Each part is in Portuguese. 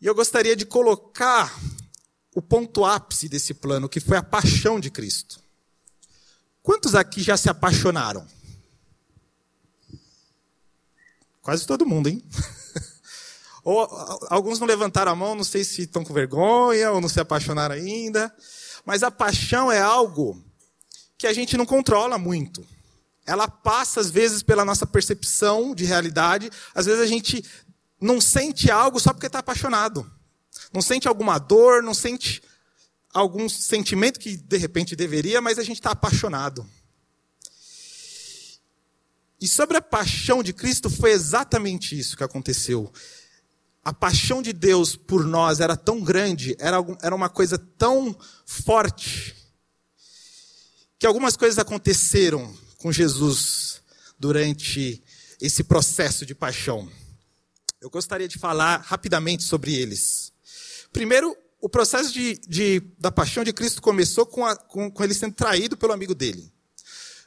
E eu gostaria de colocar o ponto ápice desse plano, que foi a paixão de Cristo. Quantos aqui já se apaixonaram? Quase todo mundo, hein? ou alguns não levantaram a mão, não sei se estão com vergonha ou não se apaixonaram ainda. Mas a paixão é algo que a gente não controla muito. Ela passa, às vezes, pela nossa percepção de realidade. Às vezes a gente não sente algo só porque está apaixonado. Não sente alguma dor, não sente algum sentimento que de repente deveria, mas a gente está apaixonado. E sobre a paixão de Cristo foi exatamente isso que aconteceu. A paixão de Deus por nós era tão grande, era, uma coisa tão forte, que algumas coisas aconteceram com Jesus durante esse processo de paixão. Eu gostaria de falar rapidamente sobre eles. Primeiro, o processo de, de, da paixão de Cristo começou com, a, com, com, ele sendo traído pelo amigo dele.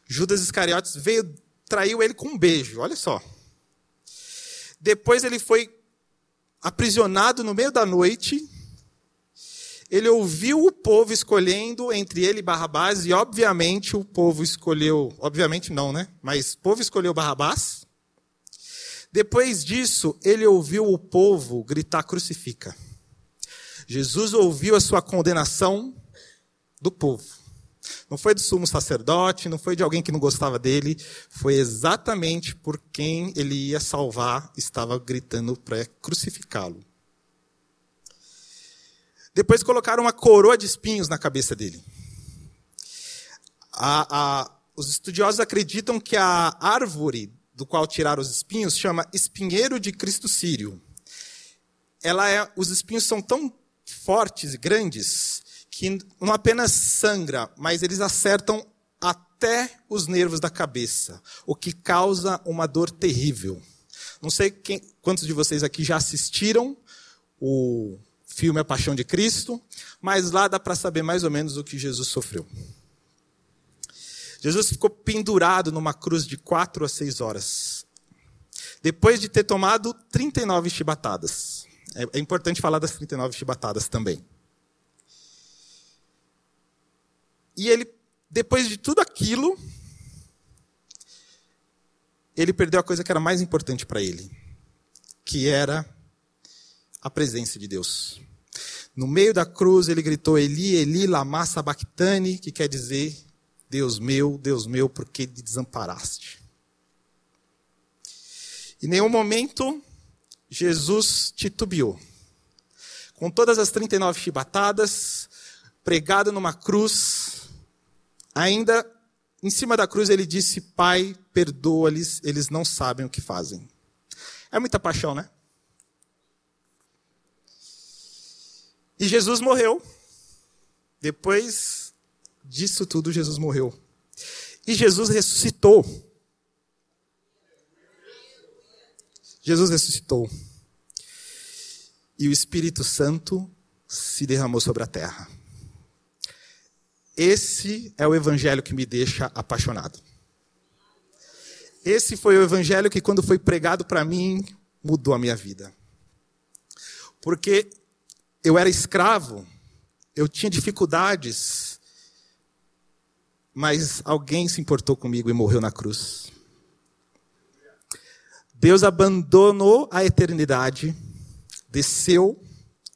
Judas Iscariotes veio, traiu ele com um beijo, olha só. Depois ele foi aprisionado no meio da noite. Ele ouviu o povo escolhendo entre ele e Barrabás, e obviamente o povo escolheu, obviamente não, né? Mas o povo escolheu Barrabás. Depois disso, ele ouviu o povo gritar: crucifica. Jesus ouviu a sua condenação do povo. Não foi do sumo sacerdote, não foi de alguém que não gostava dele, foi exatamente por quem ele ia salvar, estava gritando para crucificá-lo. Depois colocaram uma coroa de espinhos na cabeça dele. A, a, os estudiosos acreditam que a árvore do qual tiraram os espinhos, chama espinheiro de Cristo Sírio. Ela é, os espinhos são tão fortes e grandes que não apenas sangra, mas eles acertam até os nervos da cabeça, o que causa uma dor terrível. Não sei quem, quantos de vocês aqui já assistiram o filme A Paixão de Cristo, mas lá dá para saber mais ou menos o que Jesus sofreu. Jesus ficou pendurado numa cruz de quatro a seis horas. Depois de ter tomado 39 chibatadas. É, é importante falar das 39 chibatadas também. E ele, depois de tudo aquilo, ele perdeu a coisa que era mais importante para ele, que era a presença de Deus. No meio da cruz ele gritou Eli, Eli, lama sabachthani, que quer dizer Deus meu, Deus meu, por que me desamparaste? Em nenhum momento Jesus titubeou. Com todas as 39 chibatadas, pregado numa cruz, ainda em cima da cruz ele disse: Pai, perdoa-lhes, eles não sabem o que fazem. É muita paixão, né? E Jesus morreu. Depois disso tudo, Jesus morreu. E Jesus ressuscitou. Jesus ressuscitou. E o Espírito Santo se derramou sobre a terra. Esse é o evangelho que me deixa apaixonado. Esse foi o evangelho que, quando foi pregado para mim, mudou a minha vida. Porque eu era escravo, eu tinha dificuldades, mas alguém se importou comigo e morreu na cruz. Deus abandonou a eternidade, desceu,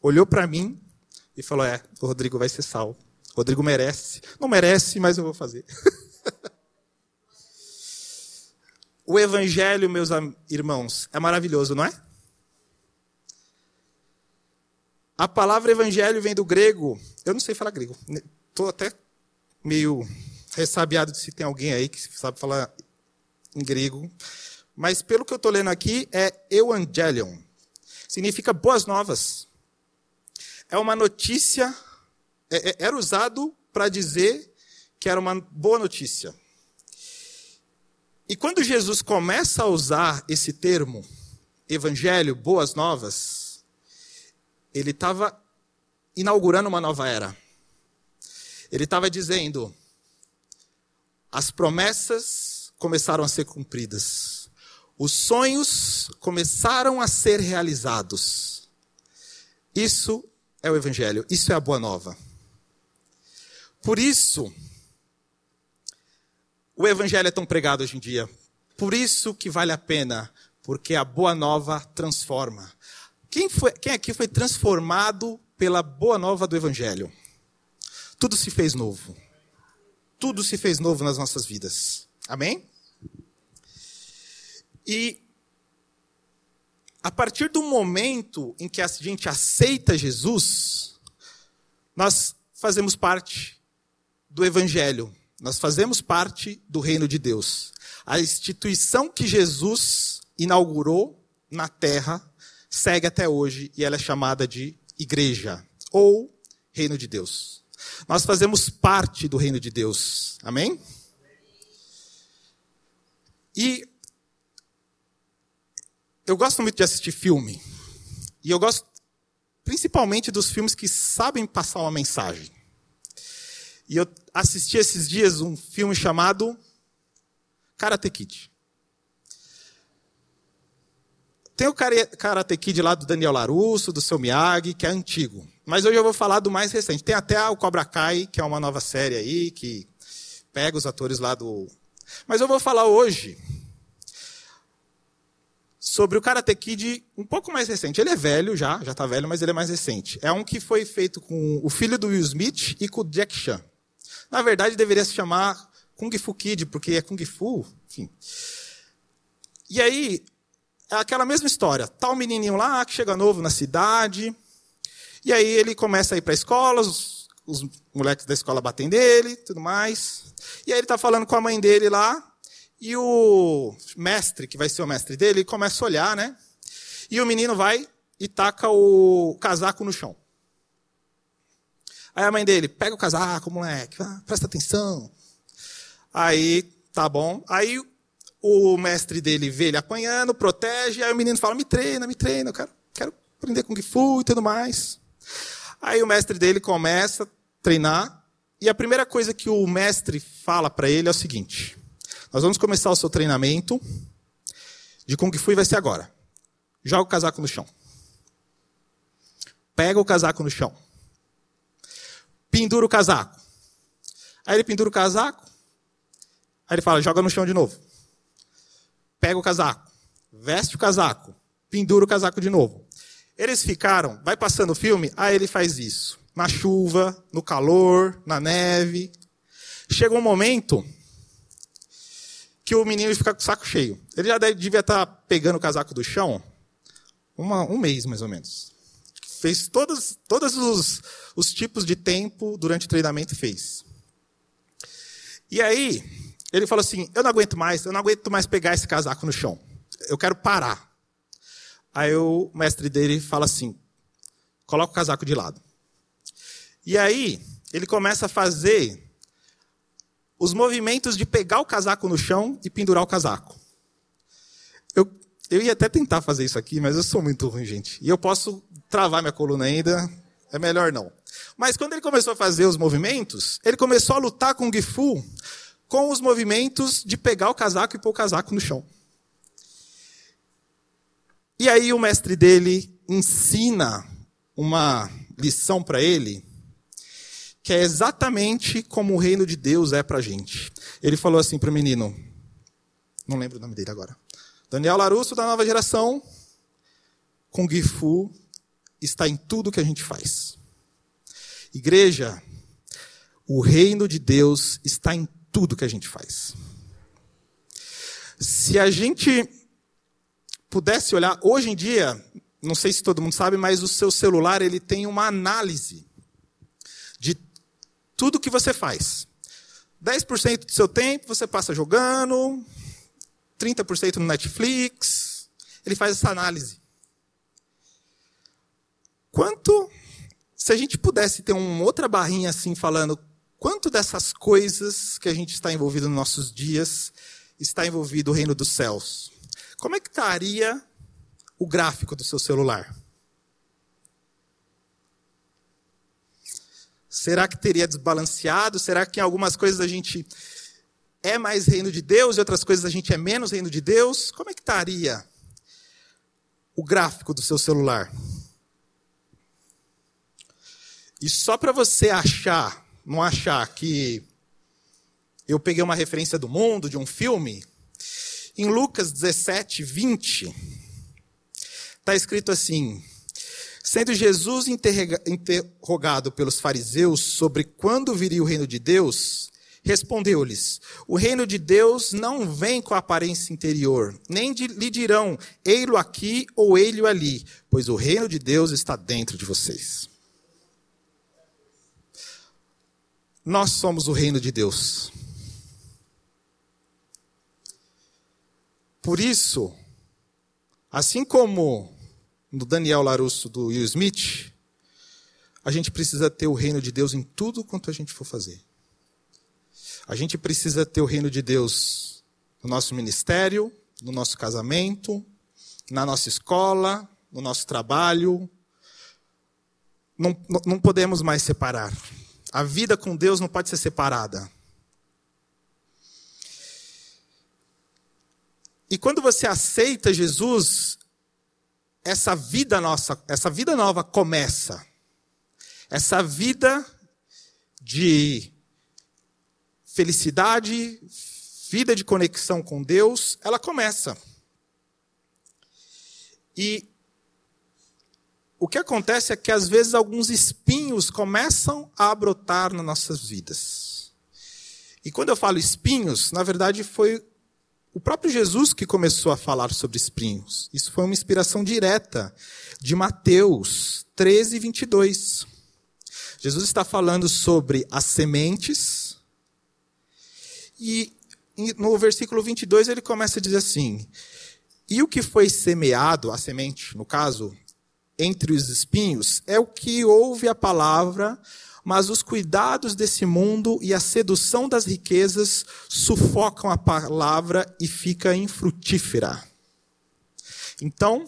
olhou para mim e falou: É, o Rodrigo vai ser salvo. Rodrigo merece. Não merece, mas eu vou fazer. o Evangelho, meus irmãos, é maravilhoso, não é? A palavra Evangelho vem do grego. Eu não sei falar grego. Estou até meio ressabiado se tem alguém aí que sabe falar em grego. Mas pelo que eu estou lendo aqui, é Evangelion. Significa boas novas. é uma notícia, é, é, era usado para dizer que era uma boa notícia. E quando Jesus começa a usar esse termo, evangelho, boas novas, ele estava inaugurando uma nova era. Ele estava dizendo: as promessas começaram a ser cumpridas, os sonhos começaram a ser realizados. Isso é o Evangelho, isso é a boa nova. Por isso, o Evangelho é tão pregado hoje em dia. Por isso que vale a pena, porque a boa nova transforma. Quem, foi, quem aqui foi transformado pela boa nova do Evangelho? Tudo se fez novo. Tudo se fez novo nas nossas vidas. Amém? E a partir do momento em que a gente aceita Jesus, nós fazemos parte do Evangelho, nós fazemos parte do reino de Deus. A instituição que Jesus inaugurou na terra segue até hoje e ela é chamada de igreja ou reino de Deus. Nós fazemos parte do reino de Deus. Amém? E eu gosto muito de assistir filme. E eu gosto principalmente dos filmes que sabem passar uma mensagem. E eu assisti esses dias um filme chamado Karate Kid. Tem o Karate Kid lá do Daniel Larusso, do seu Miyagi, que é antigo. Mas hoje eu vou falar do mais recente. Tem até o Cobra Kai, que é uma nova série aí, que pega os atores lá do. Mas eu vou falar hoje sobre o Karate Kid um pouco mais recente. Ele é velho já, já está velho, mas ele é mais recente. É um que foi feito com o filho do Will Smith e com o Jack Chan. Na verdade, deveria se chamar Kung Fu Kid, porque é Kung Fu, enfim. E aí, é aquela mesma história. Tá um menininho lá que chega novo na cidade, e aí ele começa a ir para a escola, os, os, moleques da escola batem dele, tudo mais. E aí ele está falando com a mãe dele lá, e o mestre, que vai ser o mestre dele, começa a olhar, né? E o menino vai e taca o casaco no chão. Aí a mãe dele, pega o casaco, moleque, ah, presta atenção. Aí, tá bom. Aí o mestre dele vê ele apanhando, protege, aí o menino fala, me treina, me treina, eu quero, quero aprender com que fui e tudo mais. Aí o mestre dele começa a treinar, e a primeira coisa que o mestre fala para ele é o seguinte: Nós vamos começar o seu treinamento de Kung Fu e vai ser agora. Joga o casaco no chão. Pega o casaco no chão. Pendura o casaco. Aí ele pendura o casaco. Aí ele fala: joga no chão de novo. Pega o casaco. Veste o casaco. Pendura o casaco de novo. Eles ficaram, vai passando o filme, aí ele faz isso. Na chuva, no calor, na neve. Chega um momento que o menino fica com o saco cheio. Ele já devia estar tá pegando o casaco do chão uma, um mês, mais ou menos. Fez todos, todos os, os tipos de tempo durante o treinamento, fez. E aí, ele falou assim: Eu não aguento mais, eu não aguento mais pegar esse casaco no chão. Eu quero parar. Aí o mestre dele fala assim: coloca o casaco de lado. E aí ele começa a fazer os movimentos de pegar o casaco no chão e pendurar o casaco. Eu, eu ia até tentar fazer isso aqui, mas eu sou muito ruim, gente. E eu posso travar minha coluna ainda, é melhor não. Mas quando ele começou a fazer os movimentos, ele começou a lutar com o Gifu com os movimentos de pegar o casaco e pôr o casaco no chão. E aí o mestre dele ensina uma lição para ele, que é exatamente como o reino de Deus é para a gente. Ele falou assim para o menino, não lembro o nome dele agora, Daniel Larusso, da nova geração, com Gifu está em tudo que a gente faz. Igreja, o reino de Deus está em tudo que a gente faz. Se a gente pudesse olhar, hoje em dia, não sei se todo mundo sabe, mas o seu celular ele tem uma análise de tudo que você faz. 10% do seu tempo você passa jogando, 30% no Netflix. Ele faz essa análise. Quanto se a gente pudesse ter uma outra barrinha assim falando quanto dessas coisas que a gente está envolvido nos nossos dias está envolvido o reino dos céus, como é que estaria o gráfico do seu celular? Será que teria desbalanceado? Será que em algumas coisas a gente é mais reino de Deus e outras coisas a gente é menos reino de Deus? Como é que estaria o gráfico do seu celular? E só para você achar, não achar que eu peguei uma referência do mundo, de um filme, em Lucas 17, 20, está escrito assim: Sendo Jesus interrogado pelos fariseus sobre quando viria o reino de Deus, respondeu-lhes: O reino de Deus não vem com aparência interior, nem de, lhe dirão, ei-lo aqui ou ei-lo ali, pois o reino de Deus está dentro de vocês. Nós somos o reino de Deus. Por isso, assim como no Daniel Larusso do Will Smith, a gente precisa ter o reino de Deus em tudo quanto a gente for fazer. A gente precisa ter o reino de Deus no nosso ministério, no nosso casamento, na nossa escola, no nosso trabalho. Não, não podemos mais separar. A vida com Deus não pode ser separada. E quando você aceita Jesus, essa vida nossa, essa vida nova começa. Essa vida de felicidade, vida de conexão com Deus, ela começa. E o que acontece é que às vezes alguns espinhos começam a brotar nas nossas vidas. E quando eu falo espinhos, na verdade foi o próprio Jesus que começou a falar sobre espinhos. Isso foi uma inspiração direta de Mateus 13, 22. Jesus está falando sobre as sementes. E no versículo 22 ele começa a dizer assim: E o que foi semeado, a semente, no caso, entre os espinhos, é o que ouve a palavra, mas os cuidados desse mundo e a sedução das riquezas sufocam a palavra e fica infrutífera. Então,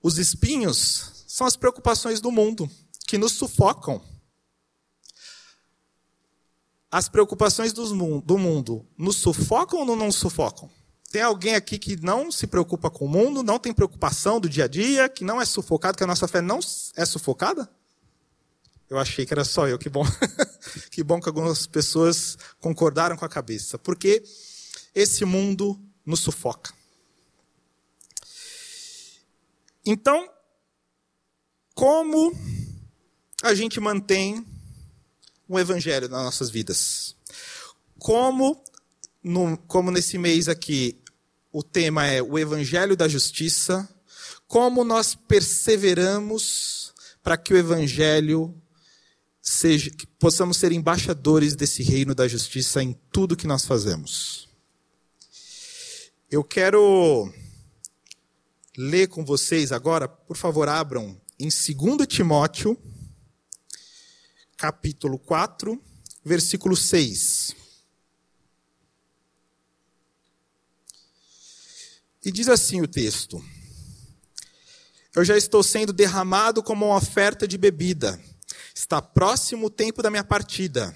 os espinhos são as preocupações do mundo que nos sufocam. As preocupações do mundo nos sufocam ou não sufocam? Tem alguém aqui que não se preocupa com o mundo, não tem preocupação do dia a dia, que não é sufocado, que a nossa fé não é sufocada? Eu achei que era só eu, que bom. que bom que algumas pessoas concordaram com a cabeça. Porque esse mundo nos sufoca. Então, como a gente mantém o evangelho nas nossas vidas? Como, no, como nesse mês aqui o tema é o evangelho da justiça, como nós perseveramos para que o evangelho seja, que possamos ser embaixadores desse reino da justiça em tudo que nós fazemos. Eu quero ler com vocês agora, por favor, abram em 2 Timóteo, capítulo 4, versículo 6. E diz assim o texto: Eu já estou sendo derramado como uma oferta de bebida Está próximo o tempo da minha partida.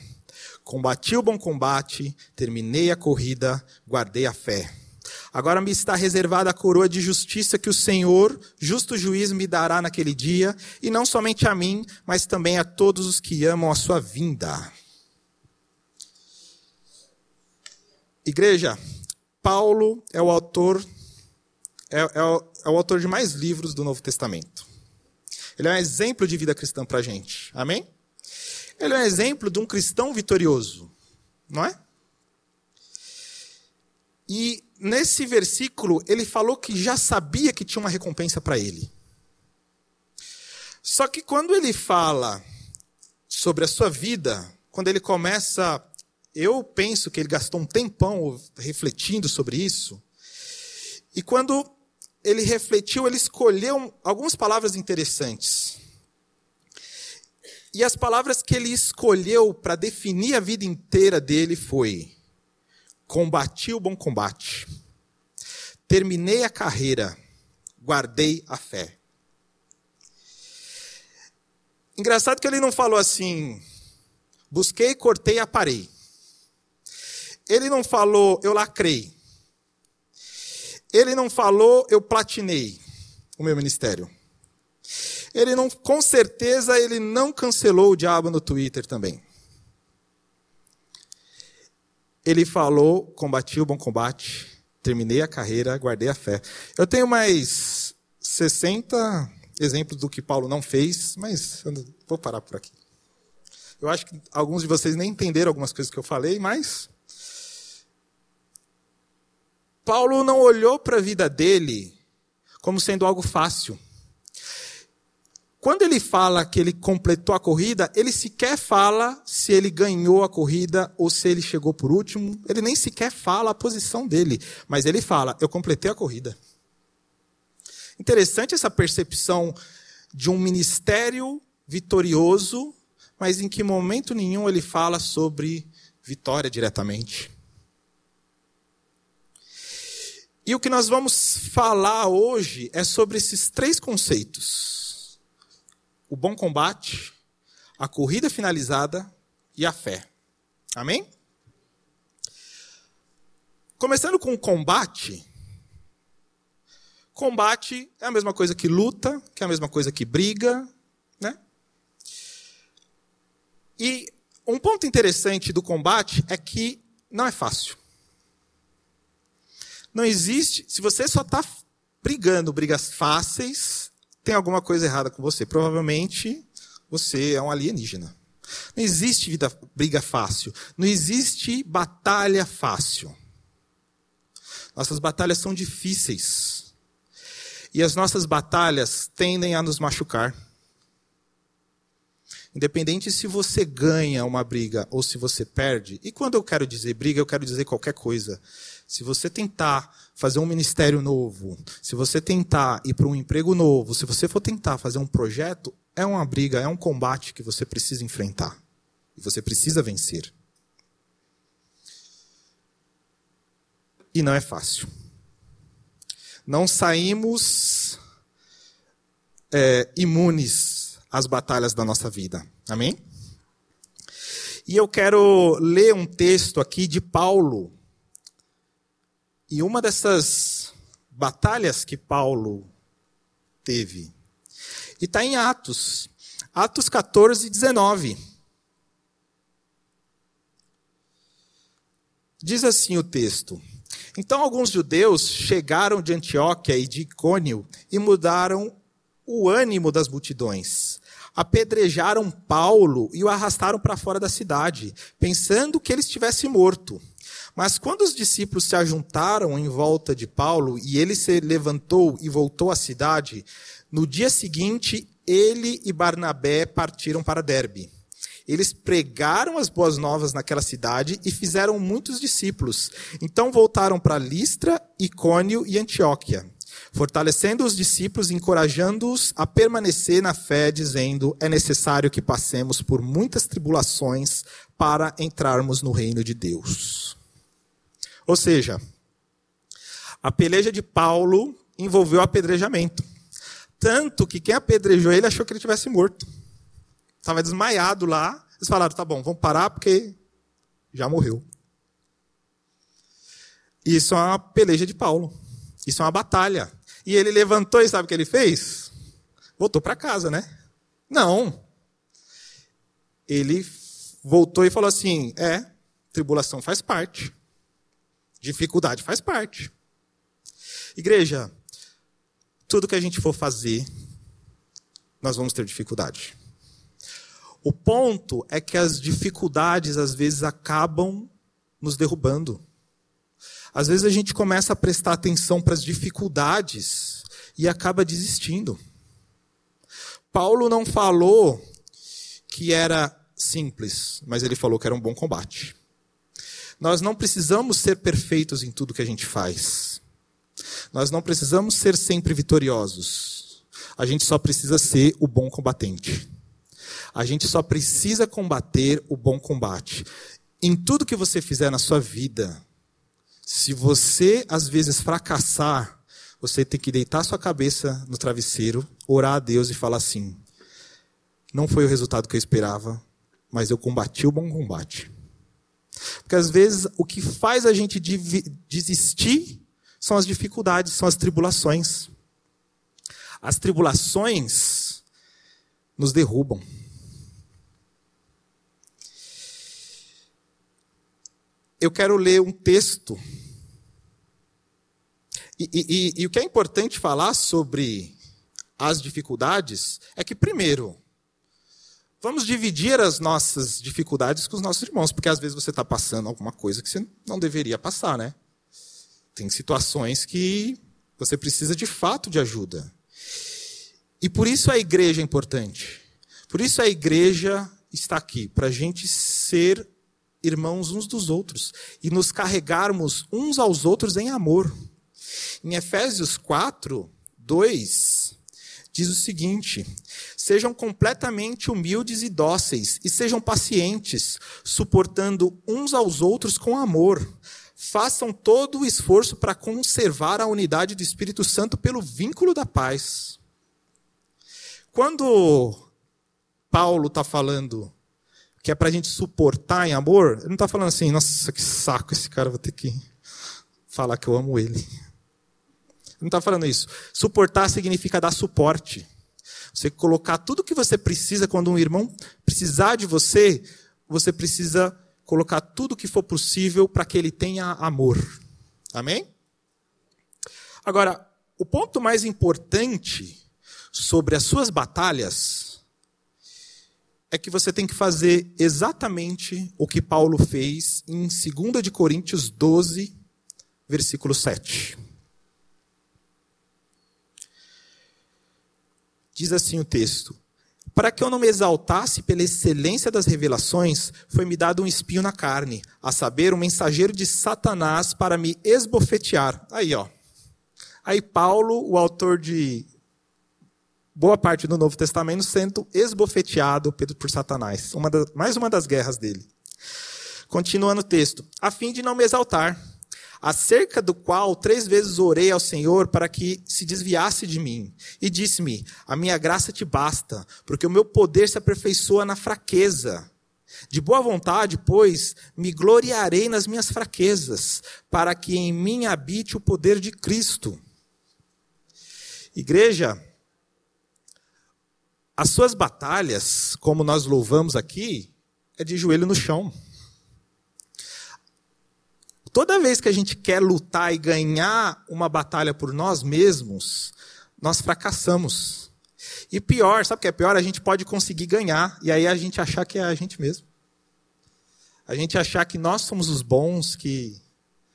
Combati o bom combate, terminei a corrida, guardei a fé. Agora me está reservada a coroa de justiça que o Senhor, justo juiz, me dará naquele dia, e não somente a mim, mas também a todos os que amam a sua vinda. Igreja, Paulo é o autor é, é, é o autor de mais livros do Novo Testamento. Ele é um exemplo de vida cristã para a gente. Amém? Ele é um exemplo de um cristão vitorioso. Não é? E nesse versículo, ele falou que já sabia que tinha uma recompensa para ele. Só que quando ele fala sobre a sua vida, quando ele começa. Eu penso que ele gastou um tempão refletindo sobre isso. E quando ele refletiu, ele escolheu algumas palavras interessantes. E as palavras que ele escolheu para definir a vida inteira dele foi: combati o bom combate, terminei a carreira, guardei a fé. Engraçado que ele não falou assim, busquei, cortei, aparei. Ele não falou, eu lacrei. Ele não falou, eu platinei o meu ministério. Ele não, com certeza, ele não cancelou o diabo no Twitter também. Ele falou, combati o bom combate, terminei a carreira, guardei a fé. Eu tenho mais 60 exemplos do que Paulo não fez, mas vou parar por aqui. Eu acho que alguns de vocês nem entenderam algumas coisas que eu falei, mas Paulo não olhou para a vida dele como sendo algo fácil. Quando ele fala que ele completou a corrida, ele sequer fala se ele ganhou a corrida ou se ele chegou por último. Ele nem sequer fala a posição dele. Mas ele fala: Eu completei a corrida. Interessante essa percepção de um ministério vitorioso, mas em que momento nenhum ele fala sobre vitória diretamente. E o que nós vamos falar hoje é sobre esses três conceitos: o bom combate, a corrida finalizada e a fé. Amém? Começando com o combate. Combate é a mesma coisa que luta, que é a mesma coisa que briga, né? E um ponto interessante do combate é que não é fácil. Não existe. Se você só está brigando brigas fáceis, tem alguma coisa errada com você. Provavelmente você é um alienígena. Não existe vida, briga fácil. Não existe batalha fácil. Nossas batalhas são difíceis. E as nossas batalhas tendem a nos machucar. Independente se você ganha uma briga ou se você perde, e quando eu quero dizer briga, eu quero dizer qualquer coisa. Se você tentar fazer um ministério novo, se você tentar ir para um emprego novo, se você for tentar fazer um projeto, é uma briga, é um combate que você precisa enfrentar. E você precisa vencer. E não é fácil. Não saímos é, imunes às batalhas da nossa vida. Amém? E eu quero ler um texto aqui de Paulo, e uma dessas batalhas que Paulo teve, e está em Atos, Atos 14, 19. Diz assim o texto: Então alguns judeus chegaram de Antioquia e de Icônio e mudaram o ânimo das multidões. Apedrejaram Paulo e o arrastaram para fora da cidade, pensando que ele estivesse morto. Mas quando os discípulos se ajuntaram em volta de Paulo e ele se levantou e voltou à cidade, no dia seguinte ele e Barnabé partiram para Derbe. Eles pregaram as boas novas naquela cidade e fizeram muitos discípulos. Então voltaram para Listra, Icônio e Antioquia, fortalecendo os discípulos encorajando-os a permanecer na fé, dizendo: é necessário que passemos por muitas tribulações para entrarmos no reino de Deus. Ou seja, a peleja de Paulo envolveu apedrejamento. Tanto que quem apedrejou ele achou que ele tivesse morto. Estava desmaiado lá. Eles falaram: tá bom, vamos parar porque já morreu. Isso é uma peleja de Paulo. Isso é uma batalha. E ele levantou e sabe o que ele fez? Voltou para casa, né? Não. Ele voltou e falou assim: é, tribulação faz parte. Dificuldade faz parte. Igreja, tudo que a gente for fazer, nós vamos ter dificuldade. O ponto é que as dificuldades às vezes acabam nos derrubando. Às vezes a gente começa a prestar atenção para as dificuldades e acaba desistindo. Paulo não falou que era simples, mas ele falou que era um bom combate. Nós não precisamos ser perfeitos em tudo que a gente faz. Nós não precisamos ser sempre vitoriosos. A gente só precisa ser o bom combatente. A gente só precisa combater o bom combate. Em tudo que você fizer na sua vida, se você às vezes fracassar, você tem que deitar sua cabeça no travesseiro, orar a Deus e falar assim: não foi o resultado que eu esperava, mas eu combati o bom combate. Porque às vezes o que faz a gente desistir são as dificuldades, são as tribulações. As tribulações nos derrubam. Eu quero ler um texto. E, e, e, o que é importante falar sobre as dificuldades é que, primeiro, vamos dividir as nossas dificuldades com os nossos irmãos, porque às vezes você está passando alguma coisa que você não deveria passar, né? Tem situações que você precisa de fato de ajuda. E por isso a igreja é importante. Por isso a igreja está aqui, para a gente ser irmãos uns dos outros e nos carregarmos uns aos outros em amor. Em Efésios 4, 2, diz o seguinte: Sejam completamente humildes e dóceis, e sejam pacientes, suportando uns aos outros com amor façam todo o esforço para conservar a unidade do Espírito Santo pelo vínculo da paz. Quando Paulo está falando que é para a gente suportar em amor, ele não está falando assim, nossa, que saco esse cara, vou ter que falar que eu amo ele. Ele não está falando isso. Suportar significa dar suporte. Você colocar tudo que você precisa quando um irmão precisar de você, você precisa colocar tudo o que for possível para que ele tenha amor. Amém? Agora, o ponto mais importante sobre as suas batalhas é que você tem que fazer exatamente o que Paulo fez em 2 de Coríntios 12, versículo 7. Diz assim o texto: para que eu não me exaltasse pela excelência das revelações, foi-me dado um espinho na carne, a saber, um mensageiro de Satanás para me esbofetear. Aí, ó. Aí Paulo, o autor de boa parte do Novo Testamento, sendo esbofeteado por Satanás. Uma das, mais uma das guerras dele. Continuando o texto. A fim de não me exaltar acerca do qual três vezes orei ao Senhor para que se desviasse de mim. E disse-me: A minha graça te basta, porque o meu poder se aperfeiçoa na fraqueza. De boa vontade, pois, me gloriarei nas minhas fraquezas, para que em mim habite o poder de Cristo. Igreja, as suas batalhas, como nós louvamos aqui, é de joelho no chão. Toda vez que a gente quer lutar e ganhar uma batalha por nós mesmos, nós fracassamos. E pior, sabe o que é pior? A gente pode conseguir ganhar e aí a gente achar que é a gente mesmo. A gente achar que nós somos os bons, que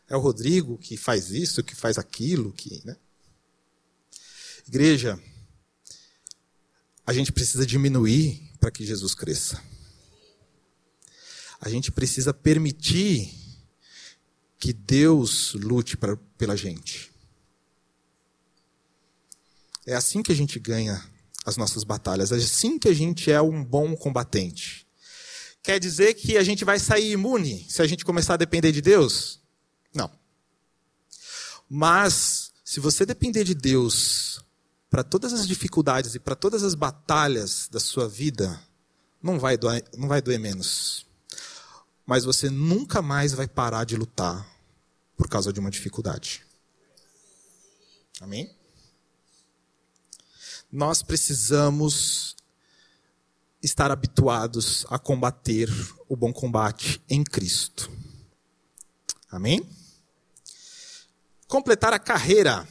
é o Rodrigo que faz isso, que faz aquilo, que, né? Igreja, a gente precisa diminuir para que Jesus cresça. A gente precisa permitir que Deus lute pra, pela gente. É assim que a gente ganha as nossas batalhas, é assim que a gente é um bom combatente. Quer dizer que a gente vai sair imune se a gente começar a depender de Deus? Não. Mas, se você depender de Deus para todas as dificuldades e para todas as batalhas da sua vida, não vai doer, não vai doer menos. Mas você nunca mais vai parar de lutar por causa de uma dificuldade. Amém? Nós precisamos estar habituados a combater o bom combate em Cristo. Amém? Completar a carreira.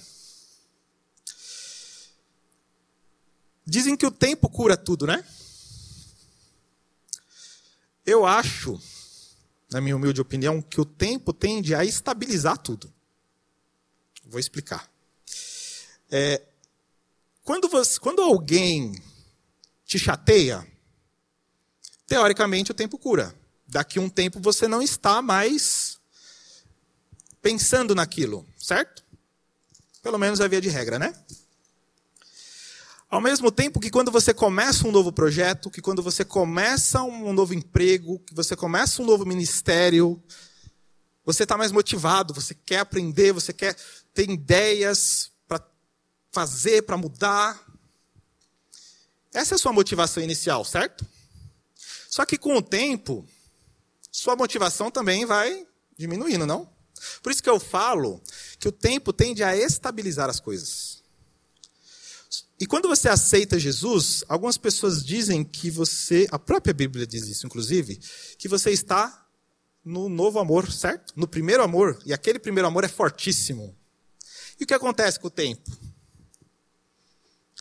Dizem que o tempo cura tudo, né? Eu acho na minha humilde opinião, que o tempo tende a estabilizar tudo. Vou explicar. É, quando, você, quando alguém te chateia, teoricamente o tempo cura. Daqui um tempo você não está mais pensando naquilo, certo? Pelo menos a via de regra, né? Ao mesmo tempo que quando você começa um novo projeto, que quando você começa um novo emprego, que você começa um novo ministério, você está mais motivado, você quer aprender, você quer ter ideias para fazer, para mudar. Essa é a sua motivação inicial, certo? Só que com o tempo, sua motivação também vai diminuindo, não? Por isso que eu falo que o tempo tende a estabilizar as coisas. E quando você aceita Jesus, algumas pessoas dizem que você, a própria Bíblia diz isso, inclusive, que você está no novo amor, certo? No primeiro amor. E aquele primeiro amor é fortíssimo. E o que acontece com o tempo?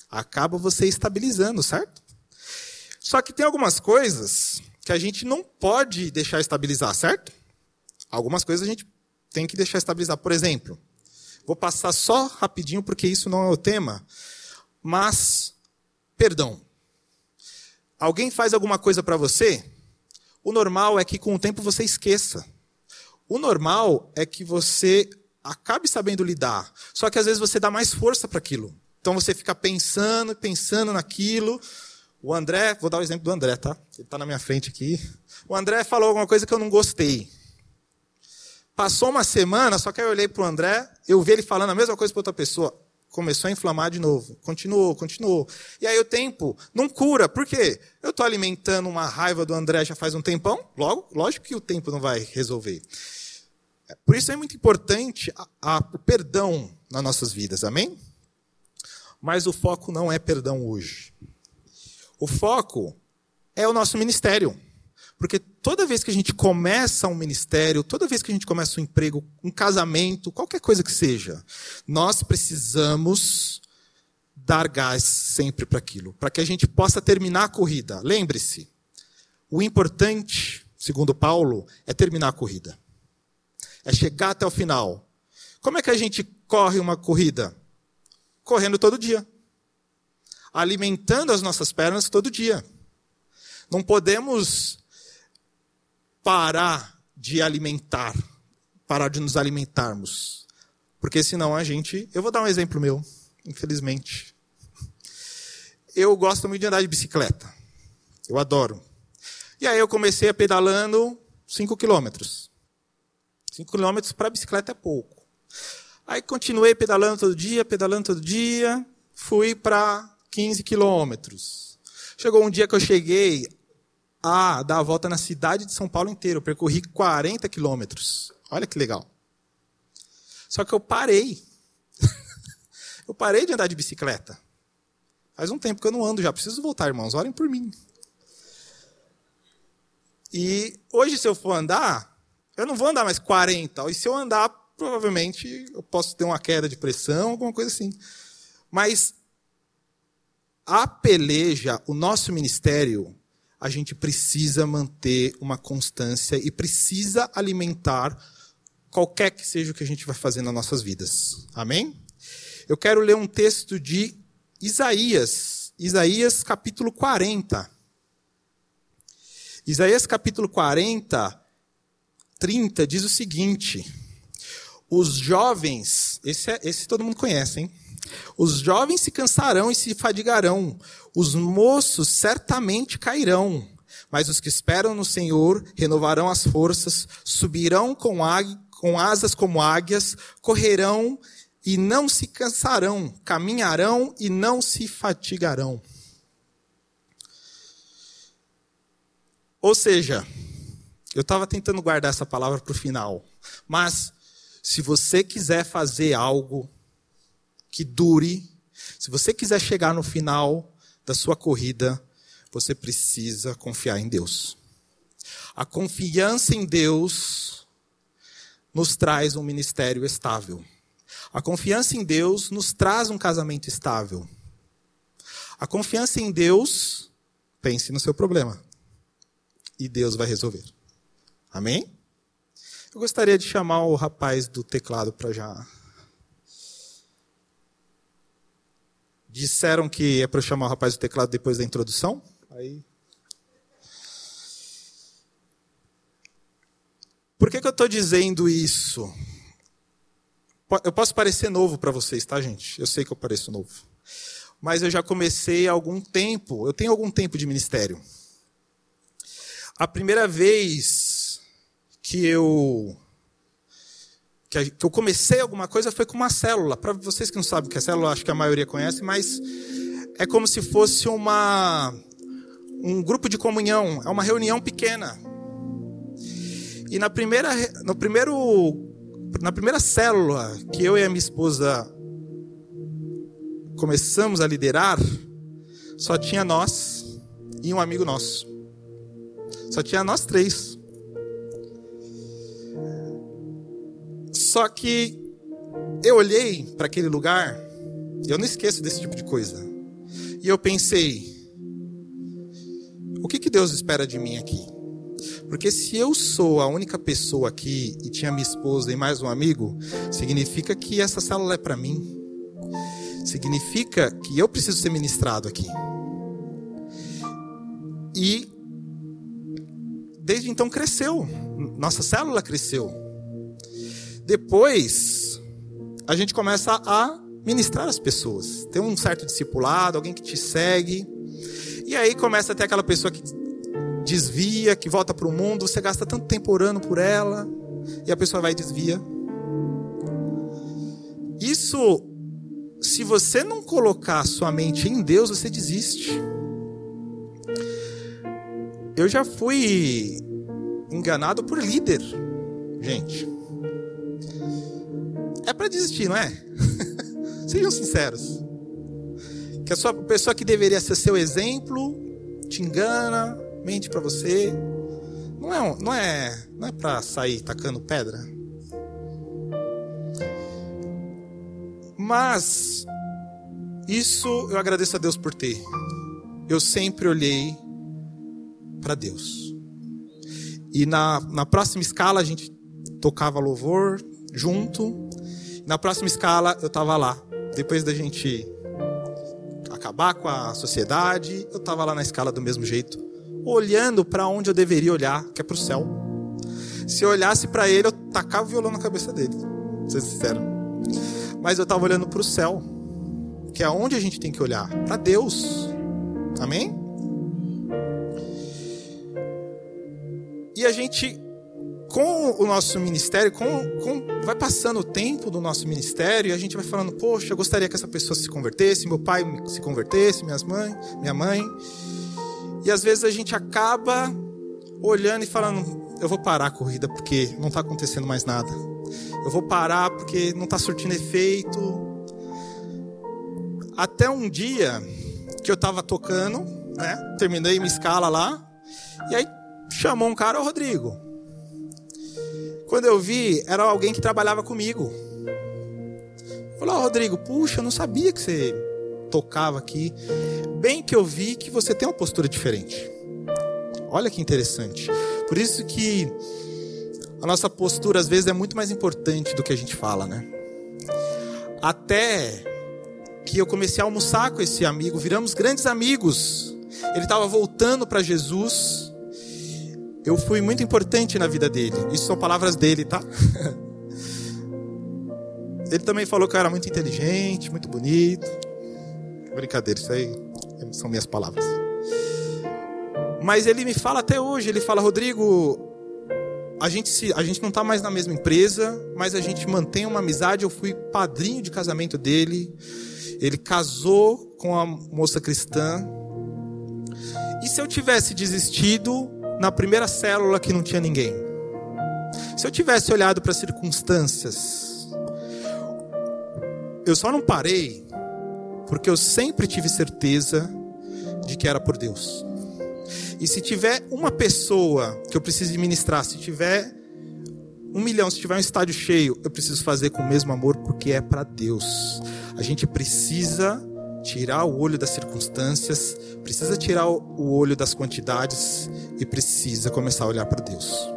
Acaba você estabilizando, certo? Só que tem algumas coisas que a gente não pode deixar estabilizar, certo? Algumas coisas a gente tem que deixar estabilizar. Por exemplo, vou passar só rapidinho porque isso não é o tema. Mas, perdão. Alguém faz alguma coisa para você, o normal é que com o tempo você esqueça. O normal é que você acabe sabendo lidar. Só que às vezes você dá mais força para aquilo. Então você fica pensando, pensando naquilo. O André, vou dar o exemplo do André, tá? Ele está na minha frente aqui. O André falou alguma coisa que eu não gostei. Passou uma semana, só que eu olhei para o André, eu vi ele falando a mesma coisa para outra pessoa começou a inflamar de novo. Continuou, continuou. E aí o tempo não cura. Por quê? Eu estou alimentando uma raiva do André já faz um tempão, logo, lógico que o tempo não vai resolver. Por isso é muito importante a, a, o perdão nas nossas vidas, amém? Mas o foco não é perdão hoje. O foco é o nosso ministério. Porque toda vez que a gente começa um ministério, toda vez que a gente começa um emprego, um casamento, qualquer coisa que seja, nós precisamos dar gás sempre para aquilo, para que a gente possa terminar a corrida. Lembre-se, o importante, segundo Paulo, é terminar a corrida. É chegar até o final. Como é que a gente corre uma corrida? Correndo todo dia. Alimentando as nossas pernas todo dia. Não podemos parar de alimentar, parar de nos alimentarmos. Porque senão a gente. Eu vou dar um exemplo meu, infelizmente. Eu gosto muito de andar de bicicleta. Eu adoro. E aí eu comecei a pedalando 5 quilômetros. 5 quilômetros para bicicleta é pouco. Aí continuei pedalando todo dia, pedalando todo dia, fui para 15 quilômetros. Chegou um dia que eu cheguei a dar a volta na cidade de São Paulo inteira. Eu percorri 40 quilômetros. Olha que legal. Só que eu parei. eu parei de andar de bicicleta. Faz um tempo que eu não ando já. Preciso voltar, irmãos. Orem por mim. E hoje, se eu for andar, eu não vou andar mais 40. E se eu andar, provavelmente eu posso ter uma queda de pressão, alguma coisa assim. Mas a peleja, o nosso ministério, a gente precisa manter uma constância e precisa alimentar qualquer que seja o que a gente vai fazer nas nossas vidas. Amém? Eu quero ler um texto de Isaías, Isaías capítulo 40. Isaías capítulo 40, 30 diz o seguinte: Os jovens, esse, é, esse todo mundo conhece, hein? Os jovens se cansarão e se fadigarão, os moços certamente cairão, mas os que esperam no Senhor renovarão as forças, subirão com, com asas como águias, correrão e não se cansarão, caminharão e não se fatigarão. Ou seja, eu estava tentando guardar essa palavra para o final, mas se você quiser fazer algo que dure, se você quiser chegar no final da sua corrida, você precisa confiar em Deus. A confiança em Deus nos traz um ministério estável. A confiança em Deus nos traz um casamento estável. A confiança em Deus, pense no seu problema. E Deus vai resolver. Amém? Eu gostaria de chamar o rapaz do teclado para já Disseram que é para chamar o rapaz do teclado depois da introdução. Aí. Por que, que eu estou dizendo isso? Eu posso parecer novo para vocês, tá, gente? Eu sei que eu pareço novo. mas eu já comecei há algum tempo, eu tenho algum tempo de ministério. A primeira vez que eu que eu comecei alguma coisa foi com uma célula. Para vocês que não sabem o que é célula, acho que a maioria conhece, mas é como se fosse uma um grupo de comunhão, é uma reunião pequena. E na primeira no primeiro na primeira célula que eu e a minha esposa começamos a liderar, só tinha nós e um amigo nosso. Só tinha nós três. Só que eu olhei para aquele lugar, eu não esqueço desse tipo de coisa. E eu pensei: o que, que Deus espera de mim aqui? Porque se eu sou a única pessoa aqui e tinha minha esposa e mais um amigo, significa que essa célula é para mim. Significa que eu preciso ser ministrado aqui. E desde então cresceu. Nossa célula cresceu. Depois, a gente começa a ministrar as pessoas. Tem um certo discipulado, alguém que te segue. E aí começa a ter aquela pessoa que desvia, que volta para o mundo. Você gasta tanto tempo orando por ela. E a pessoa vai e desvia. Isso, se você não colocar sua mente em Deus, você desiste. Eu já fui enganado por líder, gente é para desistir, não é? Sejam sinceros. Que a sua pessoa que deveria ser seu exemplo te engana, mente para você. Não é, não é, não é para sair tacando pedra. Mas isso eu agradeço a Deus por ter. Eu sempre olhei para Deus. E na, na próxima escala a gente tocava louvor junto. Na próxima escala, eu estava lá. Depois da gente acabar com a sociedade, eu estava lá na escala do mesmo jeito, olhando para onde eu deveria olhar, que é para o céu. Se eu olhasse para ele, eu tacava o violão na cabeça dele, ser sincero. Mas eu estava olhando para o céu, que é onde a gente tem que olhar, para Deus. Amém? E a gente com o nosso ministério, com, com, vai passando o tempo do nosso ministério e a gente vai falando, poxa, eu gostaria que essa pessoa se convertesse, meu pai se convertesse, minhas mãe, minha mãe. E às vezes a gente acaba olhando e falando, eu vou parar a corrida porque não está acontecendo mais nada. Eu vou parar porque não está surtindo efeito. Até um dia que eu estava tocando, né? Terminei minha escala lá. E aí chamou um cara, o Rodrigo quando eu vi, era alguém que trabalhava comigo. Falou, oh, Rodrigo, puxa, eu não sabia que você tocava aqui. Bem que eu vi que você tem uma postura diferente. Olha que interessante. Por isso que a nossa postura às vezes é muito mais importante do que a gente fala, né? Até que eu comecei a almoçar com esse amigo, viramos grandes amigos. Ele estava voltando para Jesus eu fui muito importante na vida dele. Isso são palavras dele, tá? Ele também falou que eu era muito inteligente, muito bonito. Brincadeira, isso aí são minhas palavras. Mas ele me fala até hoje, ele fala, Rodrigo, a gente, se, a gente não está mais na mesma empresa, mas a gente mantém uma amizade. Eu fui padrinho de casamento dele. Ele casou com a moça cristã. E se eu tivesse desistido, na primeira célula que não tinha ninguém. Se eu tivesse olhado para as circunstâncias, eu só não parei porque eu sempre tive certeza de que era por Deus. E se tiver uma pessoa que eu preciso ministrar, se tiver um milhão, se tiver um estádio cheio, eu preciso fazer com o mesmo amor porque é para Deus. A gente precisa tirar o olho das circunstâncias, precisa tirar o olho das quantidades e precisa começar a olhar para Deus.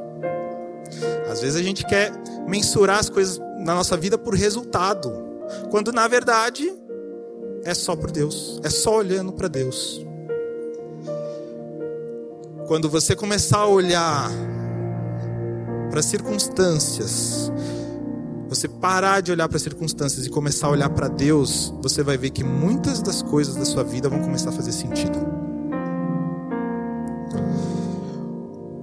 Às vezes a gente quer mensurar as coisas na nossa vida por resultado, quando na verdade é só por Deus, é só olhando para Deus. Quando você começar a olhar para as circunstâncias, você parar de olhar para as circunstâncias e começar a olhar para Deus, você vai ver que muitas das coisas da sua vida vão começar a fazer sentido.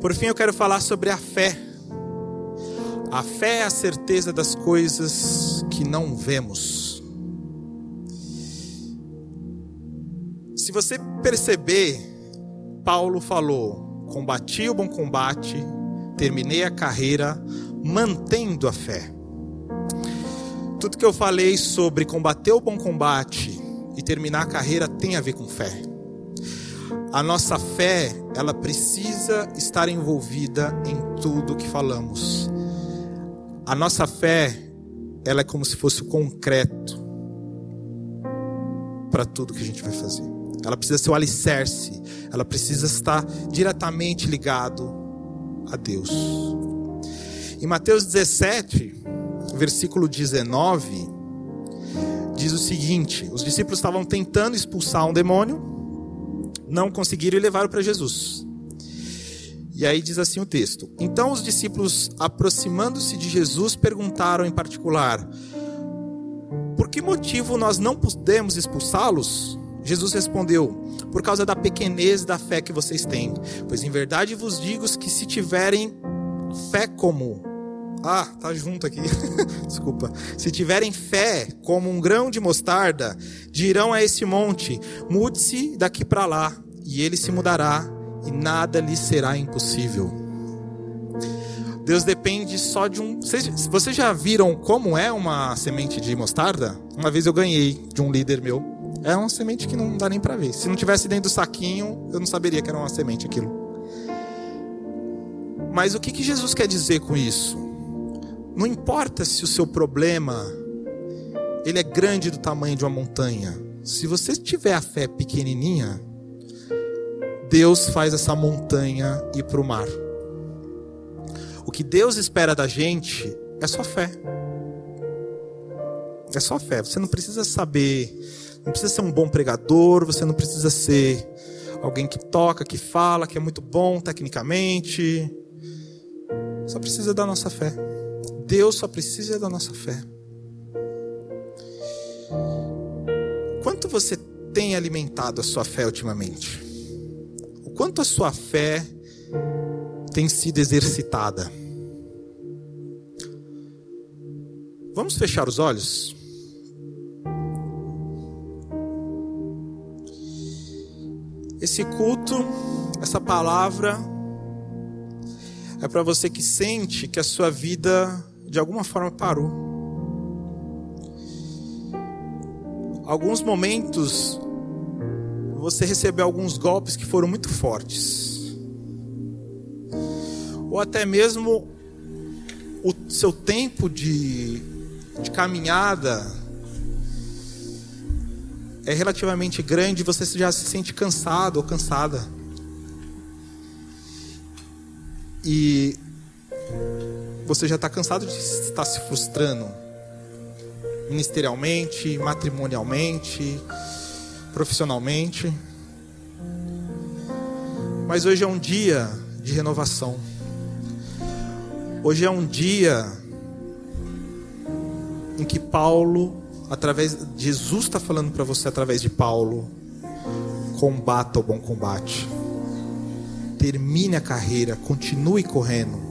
Por fim, eu quero falar sobre a fé. A fé é a certeza das coisas que não vemos. Se você perceber, Paulo falou: combati o bom combate, terminei a carreira, mantendo a fé. Tudo que eu falei sobre combater o bom combate e terminar a carreira tem a ver com fé. A nossa fé, ela precisa estar envolvida em tudo que falamos. A nossa fé, ela é como se fosse o concreto para tudo que a gente vai fazer. Ela precisa ser o alicerce, ela precisa estar diretamente ligado a Deus. Em Mateus 17, versículo 19, diz o seguinte: os discípulos estavam tentando expulsar um demônio, não conseguiram e levaram para Jesus. E aí diz assim o texto: Então os discípulos, aproximando-se de Jesus, perguntaram em particular: Por que motivo nós não podemos expulsá-los? Jesus respondeu: Por causa da pequenez da fé que vocês têm. Pois em verdade vos digo que se tiverem fé como ah, tá junto aqui. Desculpa. Se tiverem fé como um grão de mostarda, dirão a esse monte: mude-se daqui para lá, e ele se mudará, e nada lhe será impossível. Deus depende só de um. Vocês já viram como é uma semente de mostarda? Uma vez eu ganhei de um líder meu. É uma semente que não dá nem para ver. Se não tivesse dentro do saquinho, eu não saberia que era uma semente aquilo. Mas o que, que Jesus quer dizer com isso? Não importa se o seu problema ele é grande do tamanho de uma montanha. Se você tiver a fé pequenininha, Deus faz essa montanha ir para o mar. O que Deus espera da gente é só fé. É só fé. Você não precisa saber, não precisa ser um bom pregador, você não precisa ser alguém que toca, que fala, que é muito bom tecnicamente. Só precisa da nossa fé. Deus só precisa da nossa fé. Quanto você tem alimentado a sua fé ultimamente? O quanto a sua fé tem sido exercitada? Vamos fechar os olhos? Esse culto, essa palavra, é para você que sente que a sua vida de alguma forma parou. Alguns momentos você recebeu alguns golpes que foram muito fortes. Ou até mesmo o seu tempo de, de caminhada é relativamente grande você já se sente cansado ou cansada. E você já está cansado de estar se frustrando ministerialmente, matrimonialmente, profissionalmente. Mas hoje é um dia de renovação. Hoje é um dia em que Paulo, através Jesus está falando para você através de Paulo, combata o bom combate. Termine a carreira, continue correndo